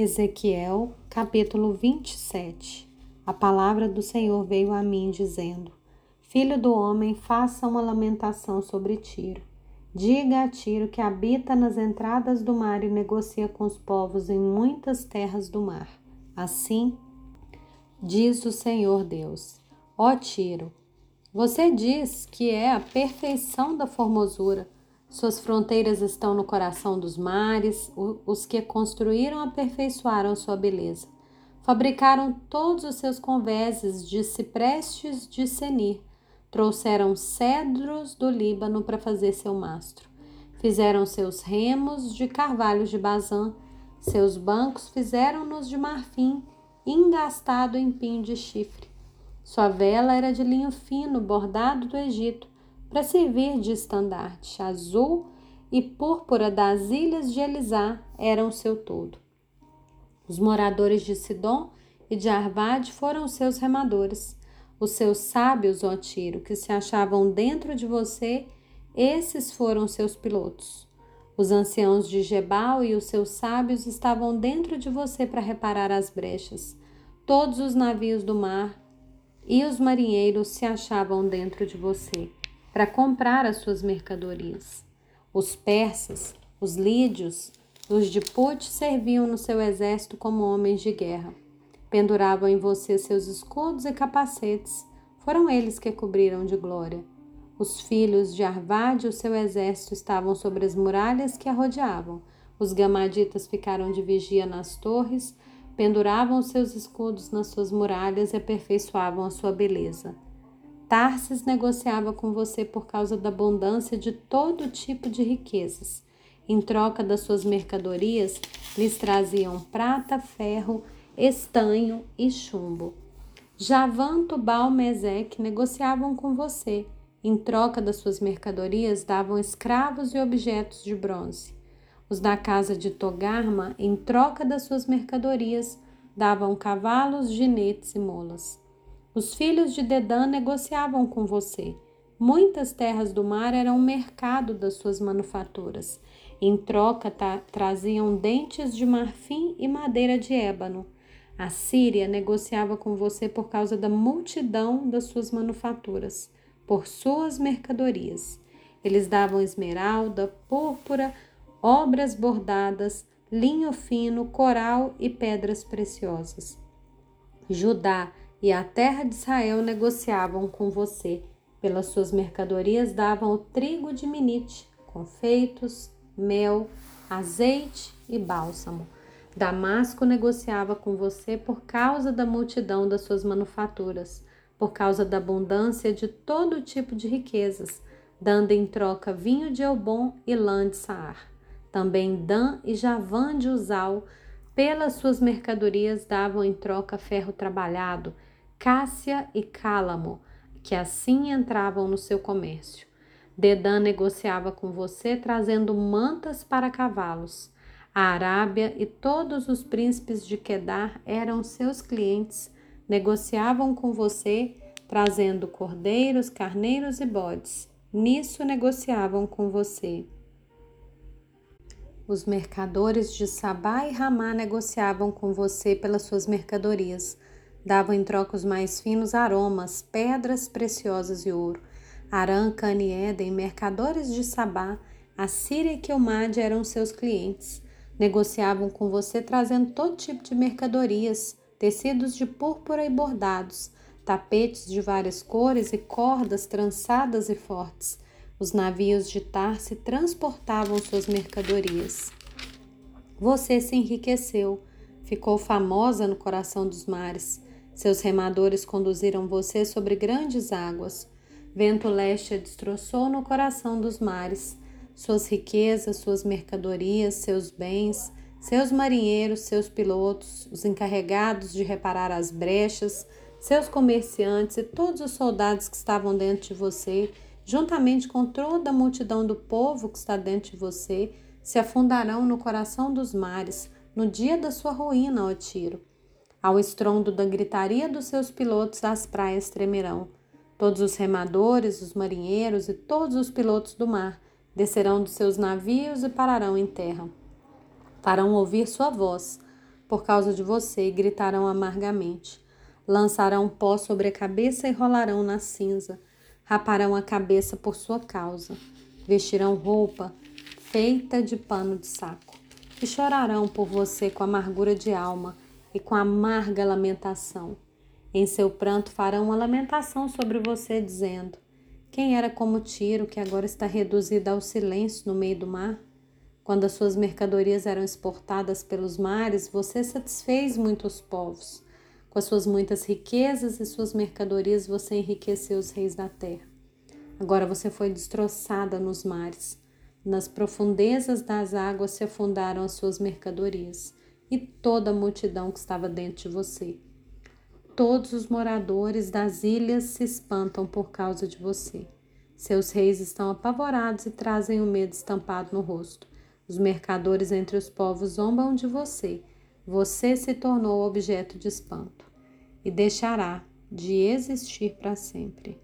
Ezequiel, capítulo 27 A palavra do Senhor veio a mim, dizendo: Filho do homem, faça uma lamentação sobre Tiro. Diga a Tiro que habita nas entradas do mar e negocia com os povos em muitas terras do mar. Assim, diz o Senhor Deus: Ó Tiro, você diz que é a perfeição da formosura suas fronteiras estão no coração dos mares, os que construíram aperfeiçoaram sua beleza. Fabricaram todos os seus convéses de ciprestes de Senir. Trouxeram cedros do Líbano para fazer seu mastro. Fizeram seus remos de carvalhos de Bazã. Seus bancos fizeram-nos de marfim, engastado em pinho de chifre. Sua vela era de linho fino, bordado do Egito para servir de estandarte. Azul e púrpura das ilhas de Elisá eram seu todo. Os moradores de Sidom e de Arvade foram seus remadores. Os seus sábios, ó Tiro, que se achavam dentro de você, esses foram seus pilotos. Os anciãos de Gebal e os seus sábios estavam dentro de você para reparar as brechas. Todos os navios do mar e os marinheiros se achavam dentro de você para comprar as suas mercadorias. Os persas, os lídios, os de Put serviam no seu exército como homens de guerra. Penduravam em você seus escudos e capacetes. Foram eles que cobriram de glória. Os filhos de Arvade e o seu exército estavam sobre as muralhas que a rodeavam. Os gamaditas ficaram de vigia nas torres, penduravam seus escudos nas suas muralhas e aperfeiçoavam a sua beleza. Tarsis negociava com você por causa da abundância de todo tipo de riquezas. Em troca das suas mercadorias, lhes traziam prata, ferro, estanho e chumbo. Javan, Tubal, Meseque negociavam com você. Em troca das suas mercadorias, davam escravos e objetos de bronze. Os da casa de Togarma, em troca das suas mercadorias, davam cavalos, ginetes e molas. Os filhos de Dedã negociavam com você. Muitas terras do mar eram o mercado das suas manufaturas. Em troca, traziam dentes de marfim e madeira de ébano. A Síria negociava com você por causa da multidão das suas manufaturas, por suas mercadorias. Eles davam esmeralda, púrpura, obras bordadas, linho fino, coral e pedras preciosas. Judá e a terra de Israel negociavam com você. Pelas suas mercadorias davam o trigo de Minite, confeitos, mel, azeite e bálsamo. Damasco negociava com você por causa da multidão das suas manufaturas, por causa da abundância de todo tipo de riquezas, dando em troca vinho de Elbon e lã de Saar. Também Dan e Javã de Uzal, pelas suas mercadorias, davam em troca ferro trabalhado, Cássia e Cálamo, que assim entravam no seu comércio. Dedã negociava com você trazendo mantas para cavalos. A Arábia e todos os príncipes de Quedar eram seus clientes, negociavam com você trazendo cordeiros, carneiros e bodes. Nisso negociavam com você. Os mercadores de Sabá e Ramá negociavam com você pelas suas mercadorias davam em troca os mais finos aromas, pedras preciosas e ouro. Arã, Cana e Éden, mercadores de Sabá, a Síria e Quilmade eram seus clientes. Negociavam com você trazendo todo tipo de mercadorias, tecidos de púrpura e bordados, tapetes de várias cores e cordas trançadas e fortes. Os navios de Tarse transportavam suas mercadorias. Você se enriqueceu, ficou famosa no coração dos mares. Seus remadores conduziram você sobre grandes águas. Vento leste a destroçou no coração dos mares. Suas riquezas, suas mercadorias, seus bens, seus marinheiros, seus pilotos, os encarregados de reparar as brechas, seus comerciantes e todos os soldados que estavam dentro de você, juntamente com toda a multidão do povo que está dentro de você, se afundarão no coração dos mares, no dia da sua ruína, ó Tiro. Ao estrondo da gritaria dos seus pilotos, as praias tremerão. Todos os remadores, os marinheiros e todos os pilotos do mar descerão dos seus navios e pararão em terra. Farão ouvir sua voz. por causa de você e gritarão amargamente. Lançarão pó sobre a cabeça e rolarão na cinza. Raparão a cabeça por sua causa. Vestirão roupa feita de pano de saco. E chorarão por você com amargura de alma e com amarga lamentação. Em seu pranto farão uma lamentação sobre você, dizendo: Quem era como Tiro, que agora está reduzido ao silêncio no meio do mar? Quando as suas mercadorias eram exportadas pelos mares, você satisfez muitos povos. Com as suas muitas riquezas e suas mercadorias, você enriqueceu os reis da terra. Agora você foi destroçada nos mares. Nas profundezas das águas se afundaram as suas mercadorias e toda a multidão que estava dentro de você. Todos os moradores das ilhas se espantam por causa de você. Seus reis estão apavorados e trazem o medo estampado no rosto. Os mercadores entre os povos zombam de você. Você se tornou objeto de espanto e deixará de existir para sempre.